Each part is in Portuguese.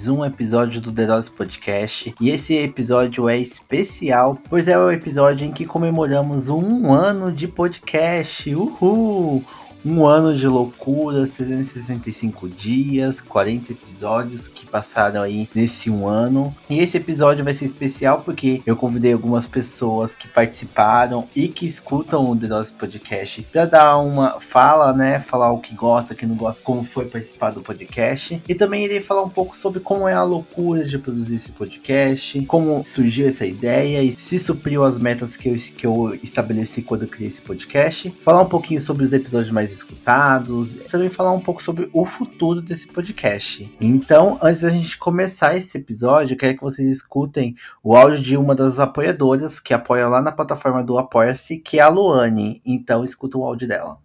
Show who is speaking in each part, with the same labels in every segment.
Speaker 1: mais um episódio do The Rose Podcast e esse episódio é especial, pois é o episódio em que comemoramos um ano de podcast, uhul! Um ano de loucura, 365 dias, 40 episódios que passaram aí nesse um ano. E esse episódio vai ser especial porque eu convidei algumas pessoas que participaram e que escutam o The Nosso Podcast para dar uma fala, né? Falar o que gosta, o que não gosta, como foi participar do podcast. E também irei falar um pouco sobre como é a loucura de produzir esse podcast, como surgiu essa ideia e se supriu as metas que eu, que eu estabeleci quando eu criei esse podcast. Falar um pouquinho sobre os episódios mais mais escutados, e também falar um pouco sobre o futuro desse podcast. Então, antes da gente começar esse episódio, eu quero que vocês escutem o áudio de uma das apoiadoras que apoia lá na plataforma do Apoia-se, que é a Luane. Então, escuta o áudio dela.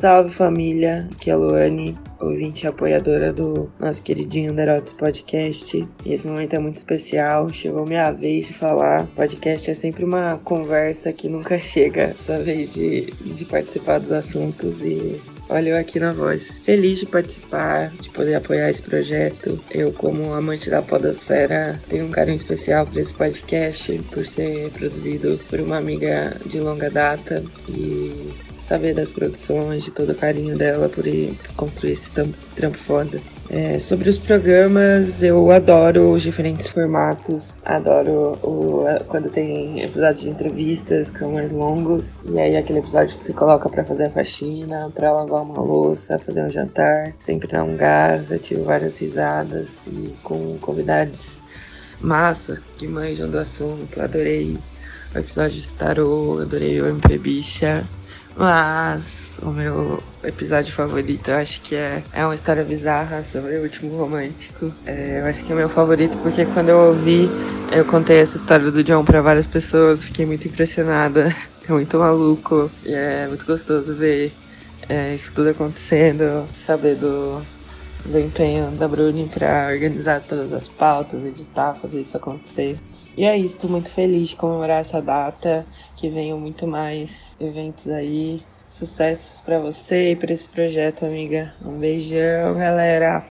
Speaker 2: Salve família, aqui é a Luane, ouvinte e apoiadora do nosso queridinho Derotes Podcast. E esse momento é muito especial, chegou minha vez de falar. Podcast é sempre uma conversa que nunca chega, sua vez de, de participar dos assuntos e Olha eu aqui na voz. Feliz de participar, de poder apoiar esse projeto. Eu, como amante da podosfera, tenho um carinho especial por esse podcast, por ser produzido por uma amiga de longa data e saber das produções, de todo o carinho dela por, ir, por construir esse trampo foda. É, sobre os programas, eu adoro os diferentes formatos, adoro o, quando tem episódios de entrevistas que são mais longos, e aí aquele episódio que você coloca para fazer a faxina, para lavar uma louça, fazer um jantar, sempre dá um gás, eu tive várias risadas e com convidados massas que manjam do assunto, adorei o episódio de Tarô, adorei o MP Bicha, mas o meu episódio favorito eu acho que é, é uma história bizarra sobre o último romântico. É, eu acho que é meu favorito porque quando eu ouvi, eu contei essa história do John para várias pessoas, fiquei muito impressionada. É muito maluco e é muito gostoso ver é, isso tudo acontecendo, saber do, do empenho da Bruni para organizar todas as pautas, editar, fazer isso acontecer. E é isso, tô muito feliz de comemorar essa data, que venham muito mais eventos aí. Sucesso para você e para esse projeto, amiga. Um beijão, galera.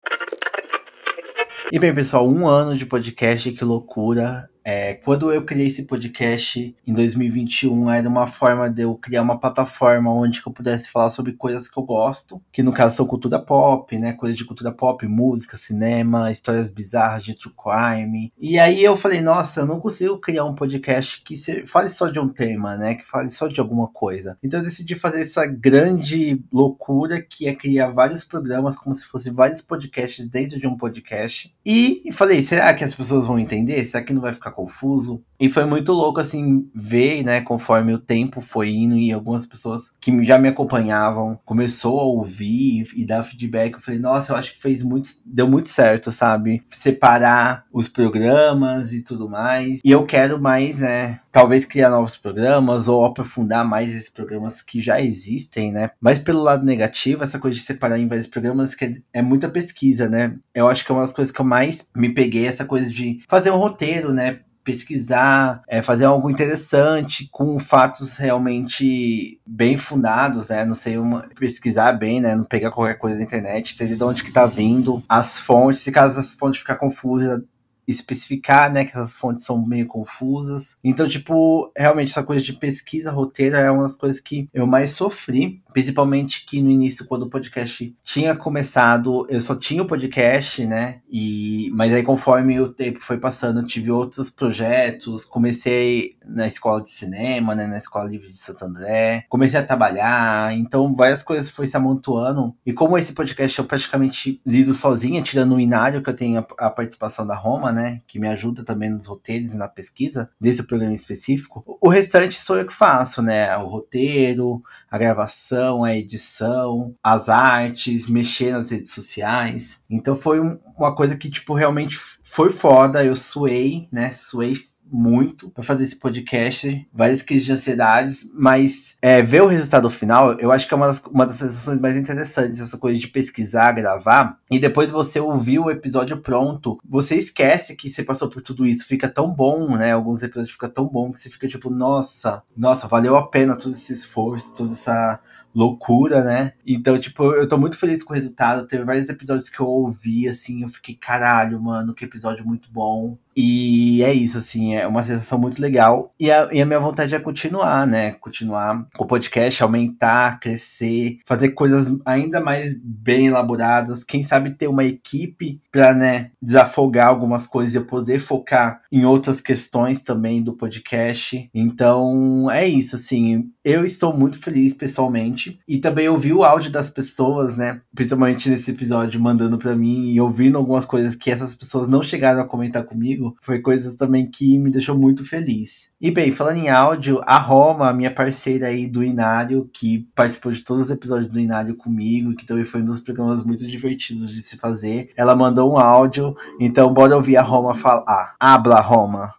Speaker 1: E bem, pessoal, um ano de podcast, que loucura. É, quando eu criei esse podcast em 2021, era uma forma de eu criar uma plataforma onde eu pudesse falar sobre coisas que eu gosto, que no caso são cultura pop, né? Coisas de cultura pop, música, cinema, histórias bizarras de true crime. E aí eu falei, nossa, eu não consigo criar um podcast que fale só de um tema, né? Que fale só de alguma coisa. Então eu decidi fazer essa grande loucura que é criar vários programas como se fossem vários podcasts dentro de um podcast. E falei, será que as pessoas vão entender? Será que não vai ficar confuso. E foi muito louco, assim, ver, né, conforme o tempo foi indo e algumas pessoas que já me acompanhavam começou a ouvir e dar feedback. Eu falei, nossa, eu acho que fez muito, deu muito certo, sabe? Separar os programas e tudo mais. E eu quero mais, né, talvez criar novos programas ou aprofundar mais esses programas que já existem, né? Mas pelo lado negativo, essa coisa de separar em vários programas que é, muita pesquisa, né? Eu acho que é uma das coisas que eu mais me peguei, essa coisa de fazer um roteiro, né? pesquisar, é, fazer algo interessante com fatos realmente bem fundados, né? Não sei, uma, pesquisar bem, né? Não pegar qualquer coisa na internet, entender de onde que tá vindo as fontes, se caso as fontes ficar confusas, especificar, né, que essas fontes são meio confusas. Então, tipo, realmente essa coisa de pesquisa, roteiro é uma das coisas que eu mais sofri, principalmente que no início quando o podcast tinha começado, eu só tinha o podcast, né? E mas aí conforme o tempo foi passando, eu tive outros projetos, comecei na escola de cinema, né, na escola livre de Santo André, comecei a trabalhar, então várias coisas foi se amontoando. E como esse podcast eu praticamente lido sozinha, tirando o Inário que eu tenho a, a participação da Roma, né? Que me ajuda também nos roteiros e na pesquisa desse programa específico. O restante sou eu que faço, né? O roteiro, a gravação, a edição, as artes, mexer nas redes sociais. Então foi um, uma coisa que, tipo, realmente foi foda. Eu suei, né? Suei muito para fazer esse podcast, várias crises de ansiedades, mas é, ver o resultado final, eu acho que é uma das, uma das sensações mais interessantes, essa coisa de pesquisar, gravar, e depois você ouvir o episódio pronto, você esquece que você passou por tudo isso, fica tão bom, né? Alguns episódios ficam tão bom que você fica tipo, nossa, nossa, valeu a pena todo esse esforço, toda essa loucura, né? Então, tipo, eu tô muito feliz com o resultado. Teve vários episódios que eu ouvi, assim, eu fiquei, caralho, mano, que episódio muito bom. E é isso, assim, é uma sensação muito legal. E a, e a, minha vontade é continuar, né? Continuar o podcast, aumentar, crescer, fazer coisas ainda mais bem elaboradas. Quem sabe ter uma equipe para, né, desafogar algumas coisas e eu poder focar em outras questões também do podcast. Então, é isso, assim. Eu estou muito feliz pessoalmente. E também ouvi o áudio das pessoas, né? Principalmente nesse episódio, mandando para mim e ouvindo algumas coisas que essas pessoas não chegaram a comentar comigo foi coisa também que me deixou muito feliz. E bem, falando em áudio, a Roma, minha parceira aí do Inário, que participou de todos os episódios do Inário comigo, que também foi um dos programas muito divertidos de se fazer, ela mandou um áudio, então bora ouvir a Roma falar. Habla, Roma.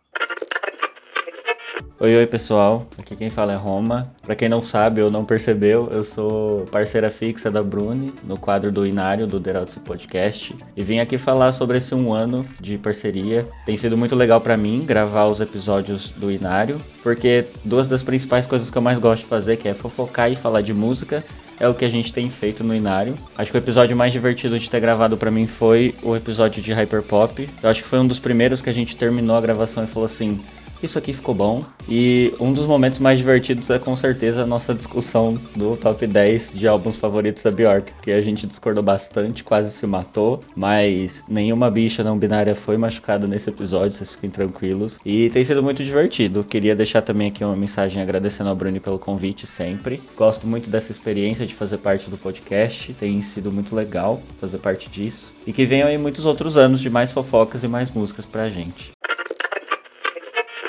Speaker 3: Oi, oi pessoal, aqui quem fala é Roma. Para quem não sabe ou não percebeu, eu sou parceira fixa da Bruni no quadro do Inário do Deraltz Podcast e vim aqui falar sobre esse um ano de parceria. Tem sido muito legal para mim gravar os episódios do Inário, porque duas das principais coisas que eu mais gosto de fazer, que é fofocar e falar de música, é o que a gente tem feito no Inário. Acho que o episódio mais divertido de ter gravado para mim foi o episódio de Hyperpop. Eu acho que foi um dos primeiros que a gente terminou a gravação e falou assim: isso aqui ficou bom. E um dos momentos mais divertidos é com certeza a nossa discussão do top 10 de álbuns favoritos da Bjork, que a gente discordou bastante, quase se matou, mas nenhuma bicha não binária foi machucada nesse episódio, vocês fiquem tranquilos. E tem sido muito divertido. Queria deixar também aqui uma mensagem agradecendo ao Bruni pelo convite sempre. Gosto muito dessa experiência de fazer parte do podcast, tem sido muito legal fazer parte disso. E que venham aí muitos outros anos de mais fofocas e mais músicas pra gente.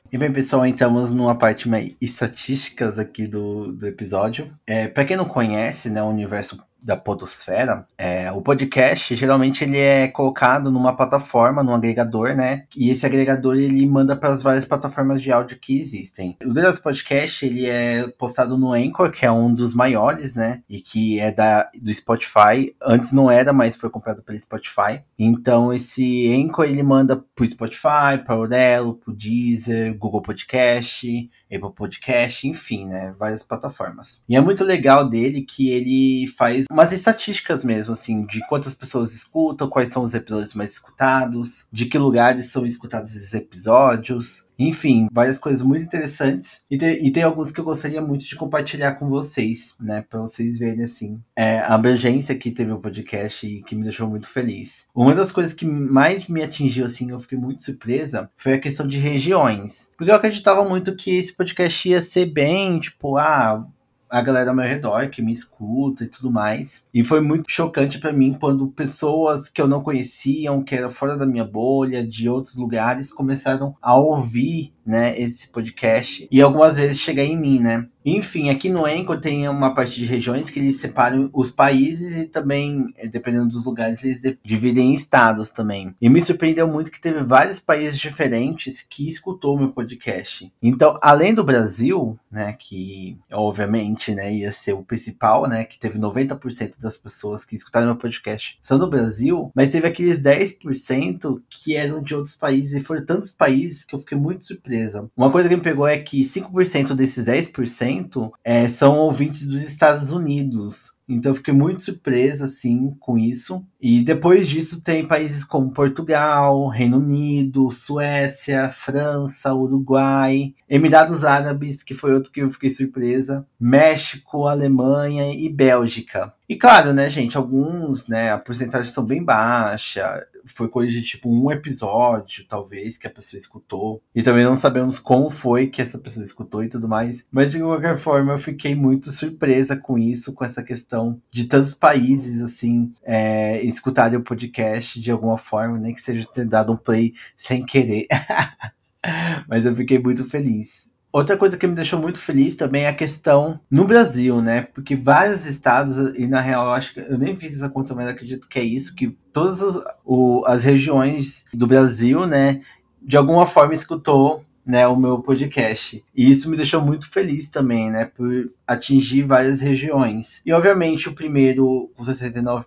Speaker 1: E bem, pessoal, entramos numa parte mais estatísticas aqui do, do episódio. É, para quem não conhece, né, o universo da podosfera, é, o podcast geralmente ele é colocado numa plataforma, num agregador, né? E esse agregador ele manda para as várias plataformas de áudio que existem. O Deus Podcast ele é postado no Anchor, que é um dos maiores, né? E que é da do Spotify. Antes não era, mas foi comprado pelo Spotify. Então esse Anchor ele manda pro Spotify, para o Aurelo, pro Deezer, Google Podcast, Apple Podcast, enfim, né? Várias plataformas. E é muito legal dele que ele faz umas estatísticas mesmo, assim, de quantas pessoas escutam, quais são os episódios mais escutados, de que lugares são escutados esses episódios. Enfim, várias coisas muito interessantes. E, te, e tem alguns que eu gostaria muito de compartilhar com vocês, né? Pra vocês verem, assim, é, a abrangência que teve o podcast e que me deixou muito feliz. Uma das coisas que mais me atingiu, assim, eu fiquei muito surpresa, foi a questão de regiões. Porque eu acreditava muito que esse podcast ia ser bem, tipo, ah, a galera ao meu redor que me escuta e tudo mais. E foi muito chocante para mim quando pessoas que eu não conheciam, que eram fora da minha bolha, de outros lugares, começaram a ouvir né, esse podcast e algumas vezes chegar em mim, né? Enfim, aqui no Enco tem uma parte de regiões que eles separam os países e também, eh, dependendo dos lugares, eles dividem em estados também. E me surpreendeu muito que teve vários países diferentes que escutou meu podcast. Então, além do Brasil, né, que obviamente, né, ia ser o principal, né, que teve 90% das pessoas que escutaram meu podcast são do Brasil, mas teve aqueles 10% que eram de outros países e foram tantos países que eu fiquei muito surpresa. Uma coisa que me pegou é que 5% desses 10% é, são ouvintes dos Estados Unidos. Então eu fiquei muito surpresa assim com isso. E depois disso tem países como Portugal, Reino Unido, Suécia, França, Uruguai, Emirados Árabes, que foi outro que eu fiquei surpresa, México, Alemanha e Bélgica. E claro, né, gente, alguns, né, a porcentagem são bem baixa, foi coisa de tipo um episódio, talvez, que a pessoa escutou. E também não sabemos como foi que essa pessoa escutou e tudo mais. Mas de qualquer forma, eu fiquei muito surpresa com isso, com essa questão de tantos países, assim, é, escutarem o podcast de alguma forma, nem né, que seja ter dado um play sem querer. Mas eu fiquei muito feliz. Outra coisa que me deixou muito feliz também é a questão no Brasil, né? Porque vários estados, e na real eu acho que eu nem fiz essa conta, mas acredito que é isso, que todas as, o, as regiões do Brasil, né, de alguma forma escutou né, o meu podcast. E isso me deixou muito feliz também, né, por atingir várias regiões. E obviamente o primeiro com 69%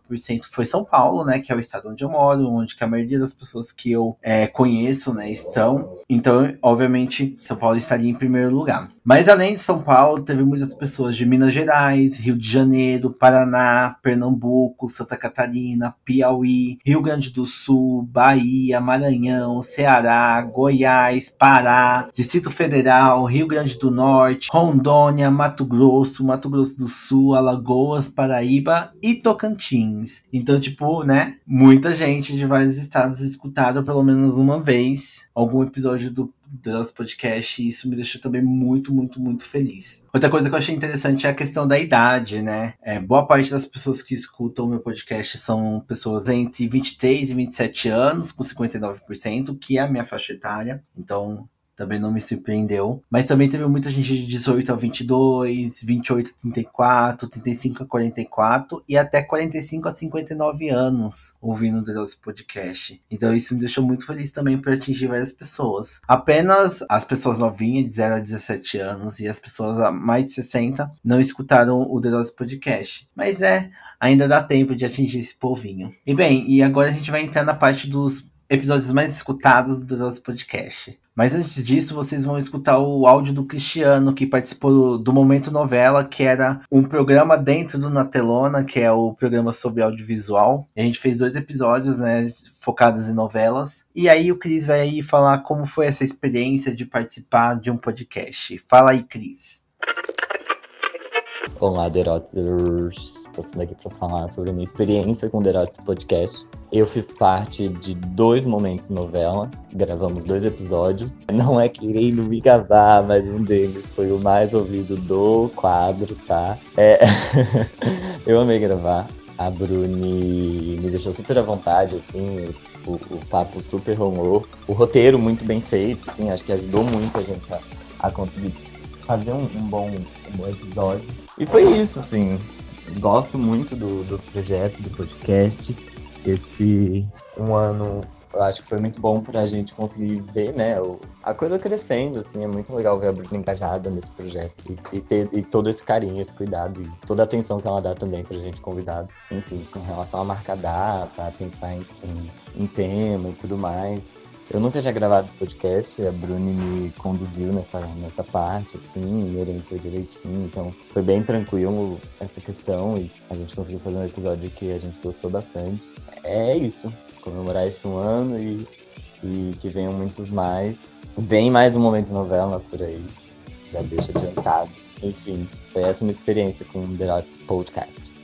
Speaker 1: foi São Paulo, né, que é o estado onde eu moro, onde a maioria das pessoas que eu é, conheço, né, estão. Então, obviamente, São Paulo estaria em primeiro lugar. Mas além de São Paulo, teve muitas pessoas de Minas Gerais, Rio de Janeiro, Paraná, Pernambuco, Santa Catarina, Piauí, Rio Grande do Sul, Bahia, Maranhão, Ceará, Goiás, Pará, Distrito Federal, Rio Grande do Norte, Rondônia, Mato Grosso, Mato Grosso do Sul, Alagoas, Paraíba e Tocantins. Então, tipo, né, muita gente de vários estados escutaram pelo menos uma vez algum episódio do do nosso podcast e isso me deixou também muito, muito, muito feliz. Outra coisa que eu achei interessante é a questão da idade, né? É, boa parte das pessoas que escutam o meu podcast são pessoas entre 23 e 27 anos, com 59%, que é a minha faixa etária. Então, também não me surpreendeu. Mas também teve muita gente de 18 a 22, 28 a 34, 35 a 44 e até 45 a 59 anos ouvindo o nosso podcast. Então isso me deixou muito feliz também por atingir várias pessoas. Apenas as pessoas novinhas, de 0 a 17 anos, e as pessoas a mais de 60 não escutaram o The Podcast. Mas é, ainda dá tempo de atingir esse povinho. E bem, e agora a gente vai entrar na parte dos episódios mais escutados do nosso podcast. Mas antes disso, vocês vão escutar o áudio do Cristiano, que participou do Momento Novela, que era um programa dentro do Natelona, que é o programa sobre audiovisual. a gente fez dois episódios, né, focados em novelas. E aí o Cris vai aí falar como foi essa experiência de participar de um podcast. Fala aí, Cris.
Speaker 4: Olá, Derotzers! Passando aqui para falar sobre a minha experiência com o Derotes Podcast. Eu fiz parte de dois momentos novela, gravamos dois episódios. Não é querendo me gabar, mas um deles foi o mais ouvido do quadro, tá? É... eu amei gravar. A Bruni me deixou super à vontade, assim, o, o papo super rolou. O roteiro muito bem feito, assim, acho que ajudou muito a gente a, a conseguir fazer um, um, bom, um bom episódio. E foi isso, assim. Gosto muito do, do projeto, do podcast. Esse um ano eu acho que foi muito bom pra gente conseguir ver, né, o, a coisa crescendo, assim, é muito legal ver a Bruna engajada nesse projeto e, e, ter e todo esse carinho, esse cuidado e toda a atenção que ela dá também pra gente convidado. Enfim, com relação à marca data, a pensar em, em, em tema e tudo mais. Eu nunca tinha gravado podcast, a Bruni me conduziu nessa, nessa parte, assim, me orientou direitinho, então foi bem tranquilo essa questão e a gente conseguiu fazer um episódio que a gente gostou bastante. É isso, comemorar esse um ano e, e que venham muitos mais. Vem mais um momento novela por aí, já deixa adiantado. Enfim, foi essa minha experiência com o The Rots Podcast.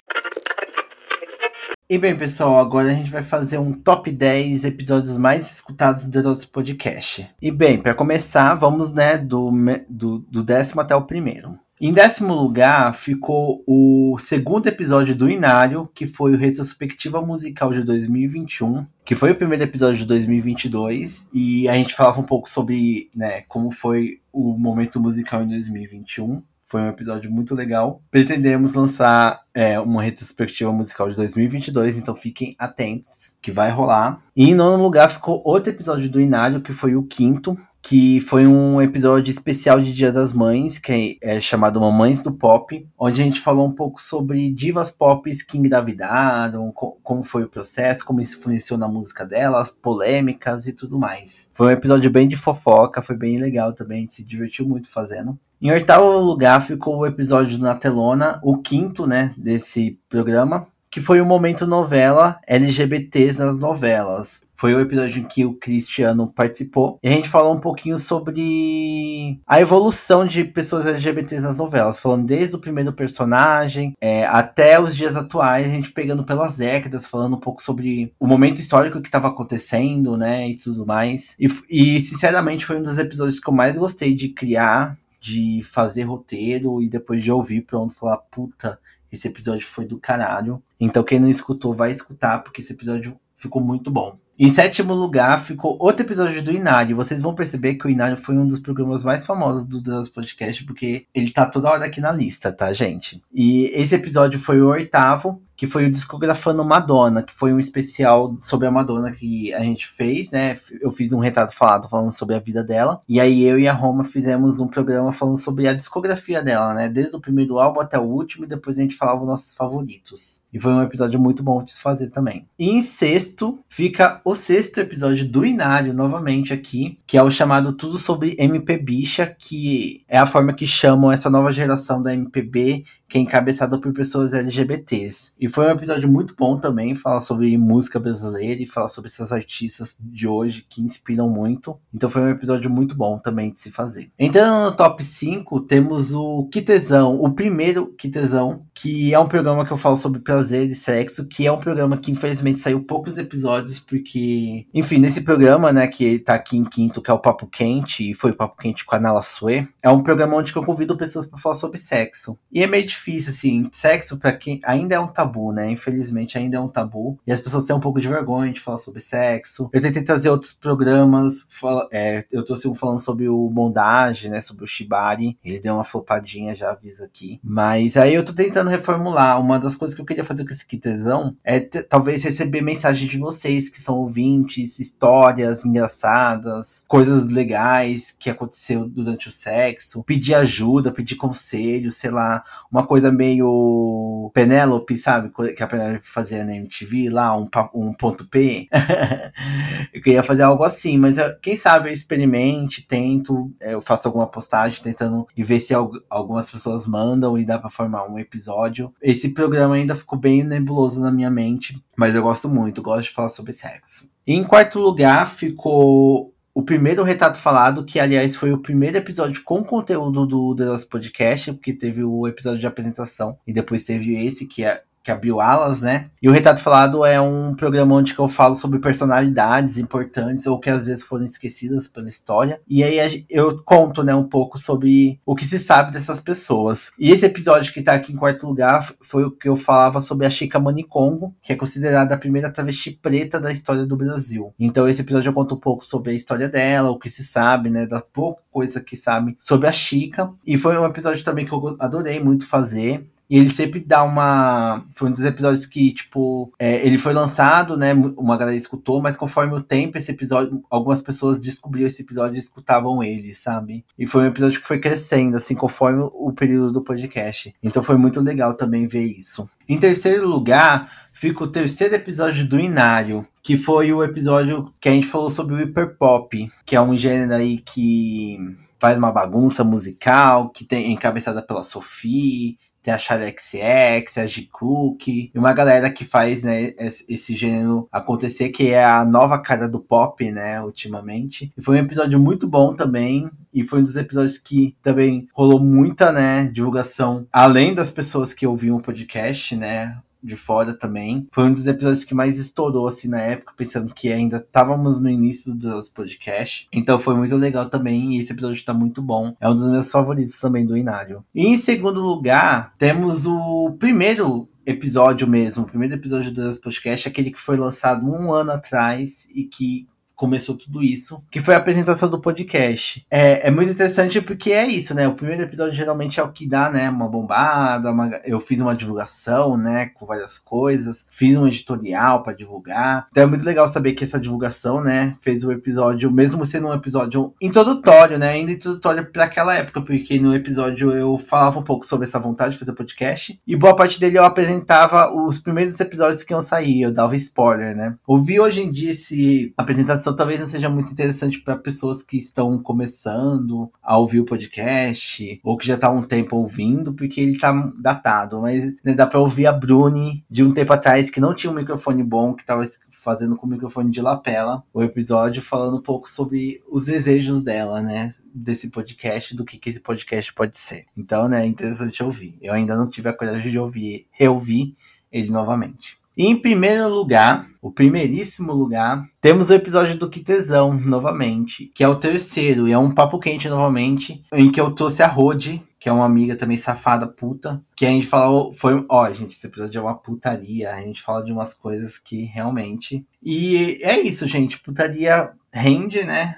Speaker 1: E bem, pessoal, agora a gente vai fazer um top 10 episódios mais escutados do nosso podcast. E bem, para começar, vamos né, do, do, do décimo até o primeiro. Em décimo lugar ficou o segundo episódio do Inário, que foi o Retrospectiva Musical de 2021, que foi o primeiro episódio de 2022, e a gente falava um pouco sobre né, como foi o momento musical em 2021. Foi um episódio muito legal. Pretendemos lançar é, uma retrospectiva musical de 2022, então fiquem atentos que vai rolar. E em nono lugar ficou outro episódio do Inário, que foi o quinto, que foi um episódio especial de Dia das Mães, que é chamado Mamães do Pop, onde a gente falou um pouco sobre divas pop que engravidaram, como foi o processo, como isso influenciou na música delas, polêmicas e tudo mais. Foi um episódio bem de fofoca, foi bem legal também, a gente se divertiu muito fazendo. Em oitavo lugar ficou o episódio do Natelona, o quinto, né, desse programa, que foi o momento novela LGBTs nas novelas. Foi o episódio em que o Cristiano participou. E a gente falou um pouquinho sobre a evolução de pessoas LGBTs nas novelas. Falando desde o primeiro personagem é, até os dias atuais, a gente pegando pelas décadas, falando um pouco sobre o momento histórico que estava acontecendo, né? E tudo mais. E, e, sinceramente, foi um dos episódios que eu mais gostei de criar, de fazer roteiro e depois de ouvir, pronto, falar, puta, esse episódio foi do caralho. Então, quem não escutou, vai escutar, porque esse episódio ficou muito bom. Em sétimo lugar ficou outro episódio do Inário. Vocês vão perceber que o Inário foi um dos programas mais famosos do nosso podcast, porque ele tá toda hora aqui na lista, tá, gente? E esse episódio foi o oitavo, que foi o Discografando Madonna, que foi um especial sobre a Madonna que a gente fez, né? Eu fiz um retrato falado falando sobre a vida dela. E aí eu e a Roma fizemos um programa falando sobre a discografia dela, né? Desde o primeiro álbum até o último, e depois a gente falava os nossos favoritos. E foi um episódio muito bom de se fazer também. E em sexto, fica o sexto episódio do Inário, novamente aqui, que é o chamado Tudo sobre MP Bicha, que é a forma que chamam essa nova geração da MPB, que é encabeçada por pessoas LGBTs. E foi um episódio muito bom também, falar sobre música brasileira e falar sobre essas artistas de hoje que inspiram muito. Então foi um episódio muito bom também de se fazer. Entrando no top 5, temos o Quitezão, o primeiro Quitezão, que é um programa que eu falo sobre prazer e sexo, que é um programa que infelizmente saiu poucos episódios, porque, enfim, nesse programa, né, que tá aqui em quinto, que é o Papo Quente, e foi o Papo Quente com a Nala Sue, é um programa onde eu convido pessoas para falar sobre sexo. E é meio difícil, assim, sexo para quem ainda é um tabu, né? Infelizmente ainda é um tabu. E as pessoas têm um pouco de vergonha de falar sobre sexo. Eu tentei trazer outros programas, fala, é, eu trouxe um falando sobre o bondage, né? Sobre o shibari. Ele deu uma flopadinha, já avisa aqui. Mas aí eu tô tentando reformular. Uma das coisas que eu queria fazer com esse quitezão é talvez receber mensagem de vocês que são ouvintes, histórias engraçadas, coisas legais que aconteceu durante o sexo, pedir ajuda, pedir conselho, sei lá, uma coisa meio Penélope, sabe? Que a Penélope fazia na MTV lá, um, um ponto P. eu queria fazer algo assim, mas quem sabe eu experimente, tento, é, eu faço alguma postagem tentando e ver se algumas pessoas mandam e dá para formar um episódio. Esse programa ainda ficou bem nebuloso na minha mente, mas eu gosto muito, gosto de falar sobre sexo. E em quarto lugar ficou o primeiro retrato falado, que aliás foi o primeiro episódio com conteúdo do The Lost Podcast, porque teve o episódio de apresentação e depois teve esse que é que abriu alas, né? E o Retrato Falado é um programa onde eu falo sobre personalidades importantes ou que às vezes foram esquecidas pela história. E aí eu conto, né, um pouco sobre o que se sabe dessas pessoas. E esse episódio que tá aqui em quarto lugar foi o que eu falava sobre a Chica Manicongo, que é considerada a primeira travesti preta da história do Brasil. Então esse episódio eu conto um pouco sobre a história dela, o que se sabe, né, da pouca coisa que sabe sobre a Chica. E foi um episódio também que eu adorei muito fazer. E ele sempre dá uma. Foi um dos episódios que, tipo, é, ele foi lançado, né? Uma galera escutou, mas conforme o tempo, esse episódio, algumas pessoas descobriram esse episódio e escutavam ele, sabe? E foi um episódio que foi crescendo, assim, conforme o período do podcast. Então foi muito legal também ver isso. Em terceiro lugar, fica o terceiro episódio do Inário, que foi o episódio que a gente falou sobre o hiperpop, que é um gênero aí que faz uma bagunça musical, que tem encabeçada pela Sophie tem a Charlie XX, a G-Cook, e uma galera que faz, né, esse gênero acontecer, que é a nova cara do pop, né, ultimamente. E foi um episódio muito bom também, e foi um dos episódios que também rolou muita, né, divulgação, além das pessoas que ouviam o podcast, né, de fora também. Foi um dos episódios que mais estourou assim na época, pensando que ainda estávamos no início do podcast. Então foi muito legal também e esse episódio está muito bom. É um dos meus favoritos também do Inário. E em segundo lugar, temos o primeiro episódio mesmo, o primeiro episódio do podcast, aquele que foi lançado um ano atrás e que começou tudo isso, que foi a apresentação do podcast. É, é muito interessante porque é isso, né? O primeiro episódio geralmente é o que dá, né? Uma bombada, uma... eu fiz uma divulgação, né? Com várias coisas, fiz um editorial para divulgar. Então é muito legal saber que essa divulgação, né? Fez o episódio, mesmo sendo um episódio introdutório, né? Ainda introdutório para aquela época, porque no episódio eu falava um pouco sobre essa vontade de fazer podcast e boa parte dele eu apresentava os primeiros episódios que iam sair, eu dava spoiler, né? Ouvir hoje em dia esse apresentação informação talvez não seja muito interessante para pessoas que estão começando a ouvir o podcast ou que já está há um tempo ouvindo, porque ele está datado. Mas né, dá para ouvir a Bruni de um tempo atrás que não tinha um microfone bom, que estava fazendo com o microfone de lapela o episódio falando um pouco sobre os desejos dela, né? Desse podcast, do que, que esse podcast pode ser. Então, né, é interessante ouvir. Eu ainda não tive a coragem de ouvir, reouvir ele novamente. E em primeiro lugar, o primeiríssimo lugar, temos o episódio do Quitezão, novamente, que é o terceiro, e é um papo quente novamente, em que eu trouxe a Rode, que é uma amiga também safada, puta, que a gente falou, foi, ó, gente, esse episódio é uma putaria, a gente fala de umas coisas que realmente... E é isso, gente, putaria rende, né?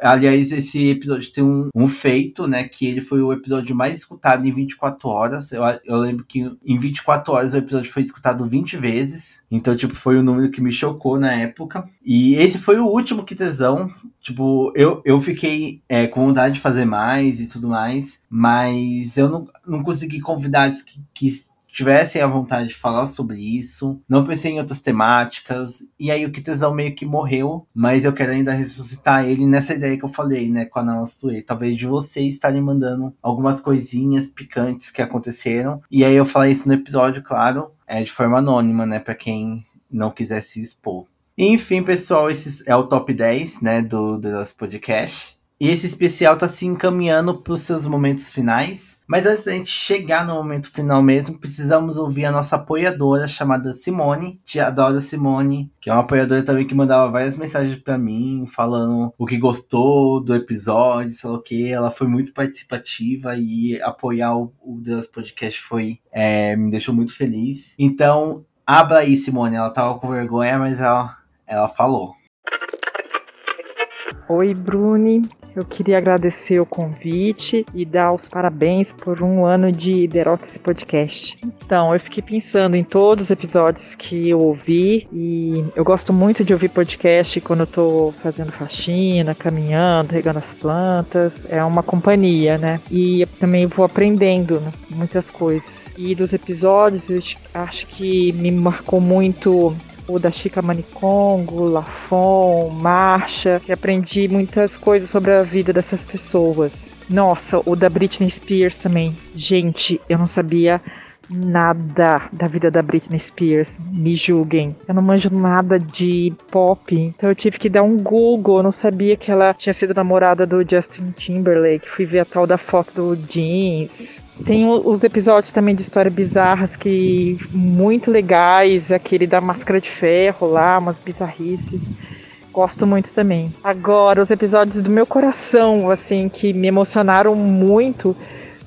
Speaker 1: Aliás, esse episódio tem um, um, feito, né? Que ele foi o episódio mais escutado em 24 horas. Eu, eu lembro que em 24 horas o episódio foi escutado 20 vezes. Então, tipo, foi um número que me chocou na época. E esse foi o último que tesão. Tipo, eu, eu fiquei é, com vontade de fazer mais e tudo mais. Mas eu não, não consegui convidados que, que tivessem a vontade de falar sobre isso. Não pensei em outras temáticas. E aí o Kitezão meio que morreu, mas eu quero ainda ressuscitar ele nessa ideia que eu falei, né, com a Namaste. Talvez de vocês estarem mandando algumas coisinhas picantes que aconteceram. E aí eu falei isso no episódio, claro, é de forma anônima, né, para quem não quiser se expor. Enfim, pessoal, esse é o top 10, né, do, do nosso podcast. E esse especial tá se encaminhando para os seus momentos finais. Mas antes da gente chegar no momento final mesmo, precisamos ouvir a nossa apoiadora chamada Simone. Te Simone, que é uma apoiadora também que mandava várias mensagens para mim, falando o que gostou do episódio, sei lá o que. Ela foi muito participativa e apoiar o, o Deus Podcast foi é, me deixou muito feliz. Então, abra aí, Simone. Ela tava com vergonha, mas ela, ela falou.
Speaker 5: Oi, Bruni. Eu queria agradecer o convite e dar os parabéns por um ano de Deroxy Podcast. Então, eu fiquei pensando em todos os episódios que eu ouvi e eu gosto muito de ouvir podcast quando eu tô fazendo faxina, caminhando, regando as plantas. É uma companhia, né? E também vou aprendendo né? muitas coisas. E dos episódios, eu acho que me marcou muito o da Chica Manicongo, Lafon, Marcha, que aprendi muitas coisas sobre a vida dessas pessoas. Nossa, o da Britney Spears também. Gente, eu não sabia nada da vida da Britney Spears. Me julguem. Eu não manjo nada de pop, então eu tive que dar um Google. Eu não sabia que ela tinha sido namorada do Justin Timberlake. Fui ver a tal da foto do jeans. Tem os episódios também de histórias bizarras que muito legais, aquele da máscara de ferro lá, umas bizarrices. Gosto muito também. Agora, os episódios do meu coração, assim, que me emocionaram muito,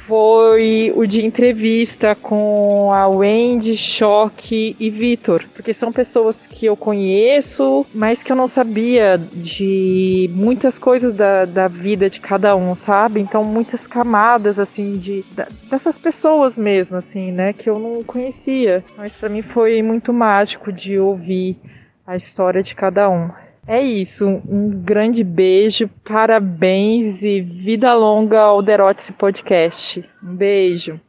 Speaker 5: foi o de entrevista com a Wendy, Choque e Vitor, porque são pessoas que eu conheço, mas que eu não sabia de muitas coisas da, da vida de cada um, sabe? Então, muitas camadas, assim, de, dessas pessoas mesmo, assim, né, que eu não conhecia. Então, isso para mim foi muito mágico de ouvir a história de cada um. É isso, um grande beijo, parabéns e vida longa ao Derotice Podcast. Um beijo.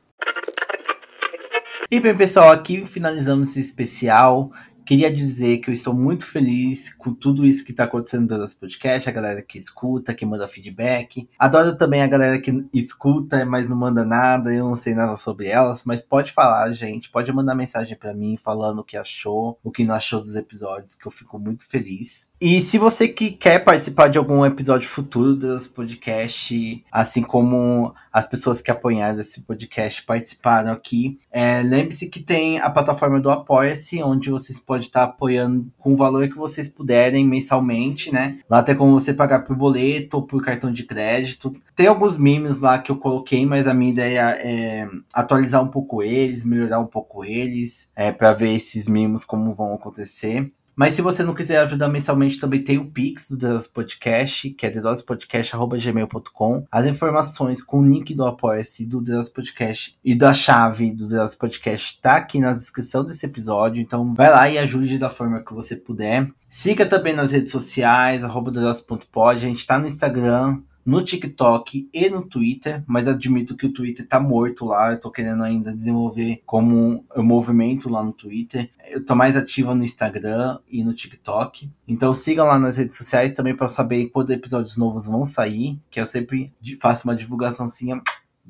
Speaker 1: E bem, pessoal, aqui finalizamos esse especial. Queria dizer que eu estou muito feliz com tudo isso que está acontecendo no nosso podcast, a galera que escuta, que manda feedback. Adoro também a galera que escuta, mas não manda nada, eu não sei nada sobre elas, mas pode falar, gente, pode mandar mensagem para mim falando o que achou, o que não achou dos episódios, que eu fico muito feliz. E se você que quer participar de algum episódio futuro desse podcast, assim como as pessoas que apoiaram esse podcast participaram aqui, é, lembre-se que tem a plataforma do Apoia-se, onde vocês podem estar apoiando com o valor que vocês puderem mensalmente, né? Lá tem como você pagar por boleto ou por cartão de crédito. Tem alguns memes lá que eu coloquei, mas a minha ideia é atualizar um pouco eles, melhorar um pouco eles, é, para ver esses memes como vão acontecer. Mas se você não quiser ajudar mensalmente, também tem o Pix do Deus Podcast, que é dedospodcast.gmail.com. As informações com o link do Apoia-se do Deus Podcast e da chave do Deus Podcast tá aqui na descrição desse episódio. Então vai lá e ajude da forma que você puder. Siga também nas redes sociais, arroba A gente tá no Instagram, no TikTok e no Twitter, mas admito que o Twitter tá morto lá. Eu tô querendo ainda desenvolver como um movimento lá no Twitter. Eu tô mais ativa no Instagram e no TikTok. Então sigam lá nas redes sociais também para saber quando episódios novos vão sair, que eu sempre faço uma divulgaçãozinha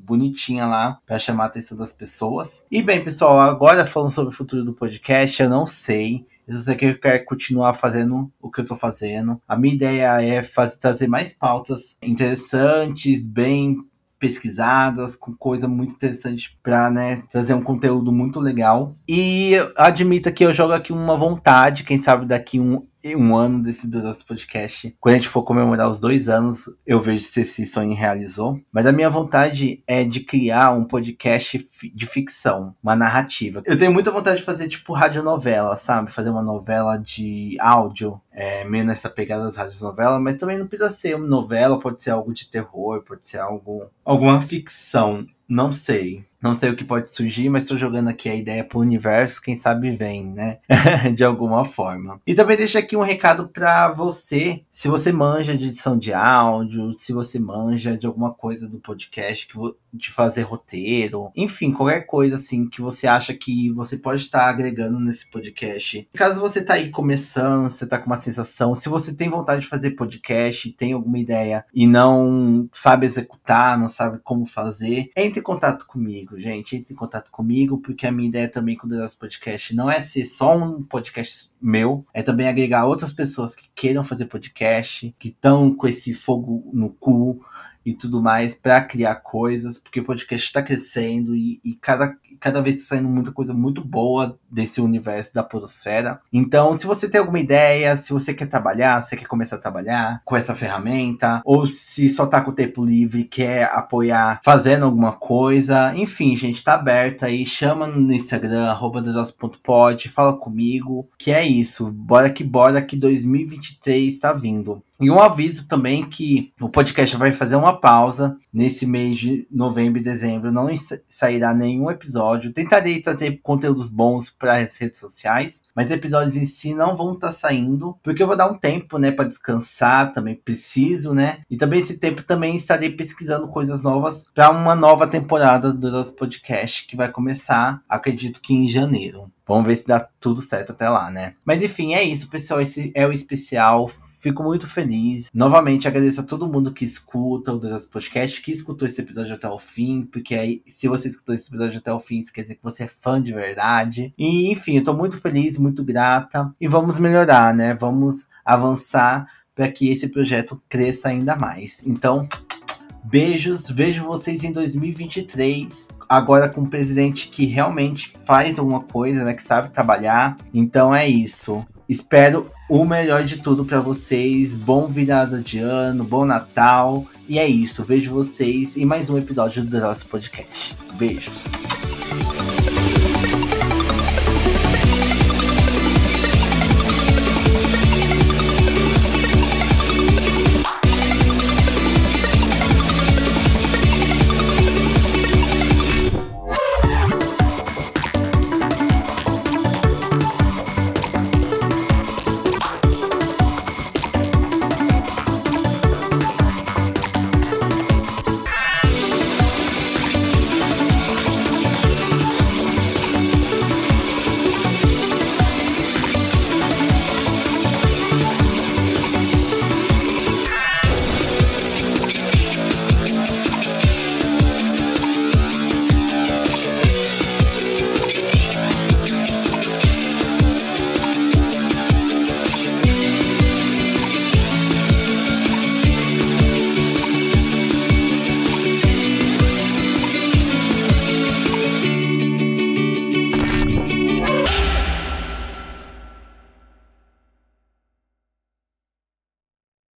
Speaker 1: bonitinha lá para chamar a atenção das pessoas. E bem, pessoal, agora falando sobre o futuro do podcast, eu não sei se você quer continuar fazendo o que eu tô fazendo. A minha ideia é fazer, trazer mais pautas interessantes, bem pesquisadas, com coisa muito interessante para né, trazer um conteúdo muito legal. E admito que eu jogo aqui uma vontade, quem sabe daqui um um ano desse do nosso podcast. Quando a gente for comemorar os dois anos, eu vejo se esse sonho realizou. Mas a minha vontade é de criar um podcast de ficção, uma narrativa. Eu tenho muita vontade de fazer tipo radionovela, sabe? Fazer uma novela de áudio, é, meio nessa pegada das radionovelas, mas também não precisa ser uma novela, pode ser algo de terror, pode ser algo, alguma ficção. Não sei. Não sei o que pode surgir, mas estou jogando aqui a ideia pro universo, quem sabe vem, né? de alguma forma. E também deixo aqui um recado para você, se você manja de edição de áudio, se você manja de alguma coisa do podcast, de fazer roteiro, enfim, qualquer coisa assim que você acha que você pode estar agregando nesse podcast. Caso você tá aí começando, você tá com uma sensação, se você tem vontade de fazer podcast, tem alguma ideia e não sabe executar, não sabe como fazer, entre em contato comigo gente. Entre em contato comigo, porque a minha ideia também com o nosso podcast não é ser só um podcast meu, é também agregar outras pessoas que queiram fazer podcast, que estão com esse fogo no cu e tudo mais para criar coisas, porque o podcast está crescendo e, e, cada, cada vez está saindo muita coisa muito boa desse universo da podosfera. Então, se você tem alguma ideia, se você quer trabalhar, se quer começar a trabalhar com essa ferramenta, ou se só tá com o tempo livre quer apoiar fazendo alguma coisa, enfim, gente, tá aberto aí, chama no Instagram, arroba fala comigo, que é isso, bora que bora que 2023 tá vindo. E um aviso também que o podcast vai fazer uma pausa nesse mês de novembro e dezembro. Não sairá nenhum episódio. Tentarei trazer conteúdos bons para as redes sociais, mas episódios em si não vão estar tá saindo, porque eu vou dar um tempo, né, para descansar. Também preciso, né? E também esse tempo também estarei pesquisando coisas novas para uma nova temporada do nosso podcast que vai começar, acredito que em janeiro. Vamos ver se dá tudo certo até lá, né? Mas enfim, é isso, pessoal. Esse é o especial Fico muito feliz. Novamente, agradeço a todo mundo que escuta o Deus Podcast, que escutou esse episódio até o fim, porque aí, se você escutou esse episódio até o fim, isso quer dizer que você é fã de verdade. E, enfim, eu tô muito feliz, muito grata. E vamos melhorar, né? Vamos avançar para que esse projeto cresça ainda mais. Então, beijos, vejo vocês em 2023. Agora com um presidente que realmente faz alguma coisa, né? Que sabe trabalhar. Então é isso. Espero o melhor de tudo para vocês. Bom virada de ano, bom Natal. E é isso. Vejo vocês em mais um episódio do nosso podcast. Beijos.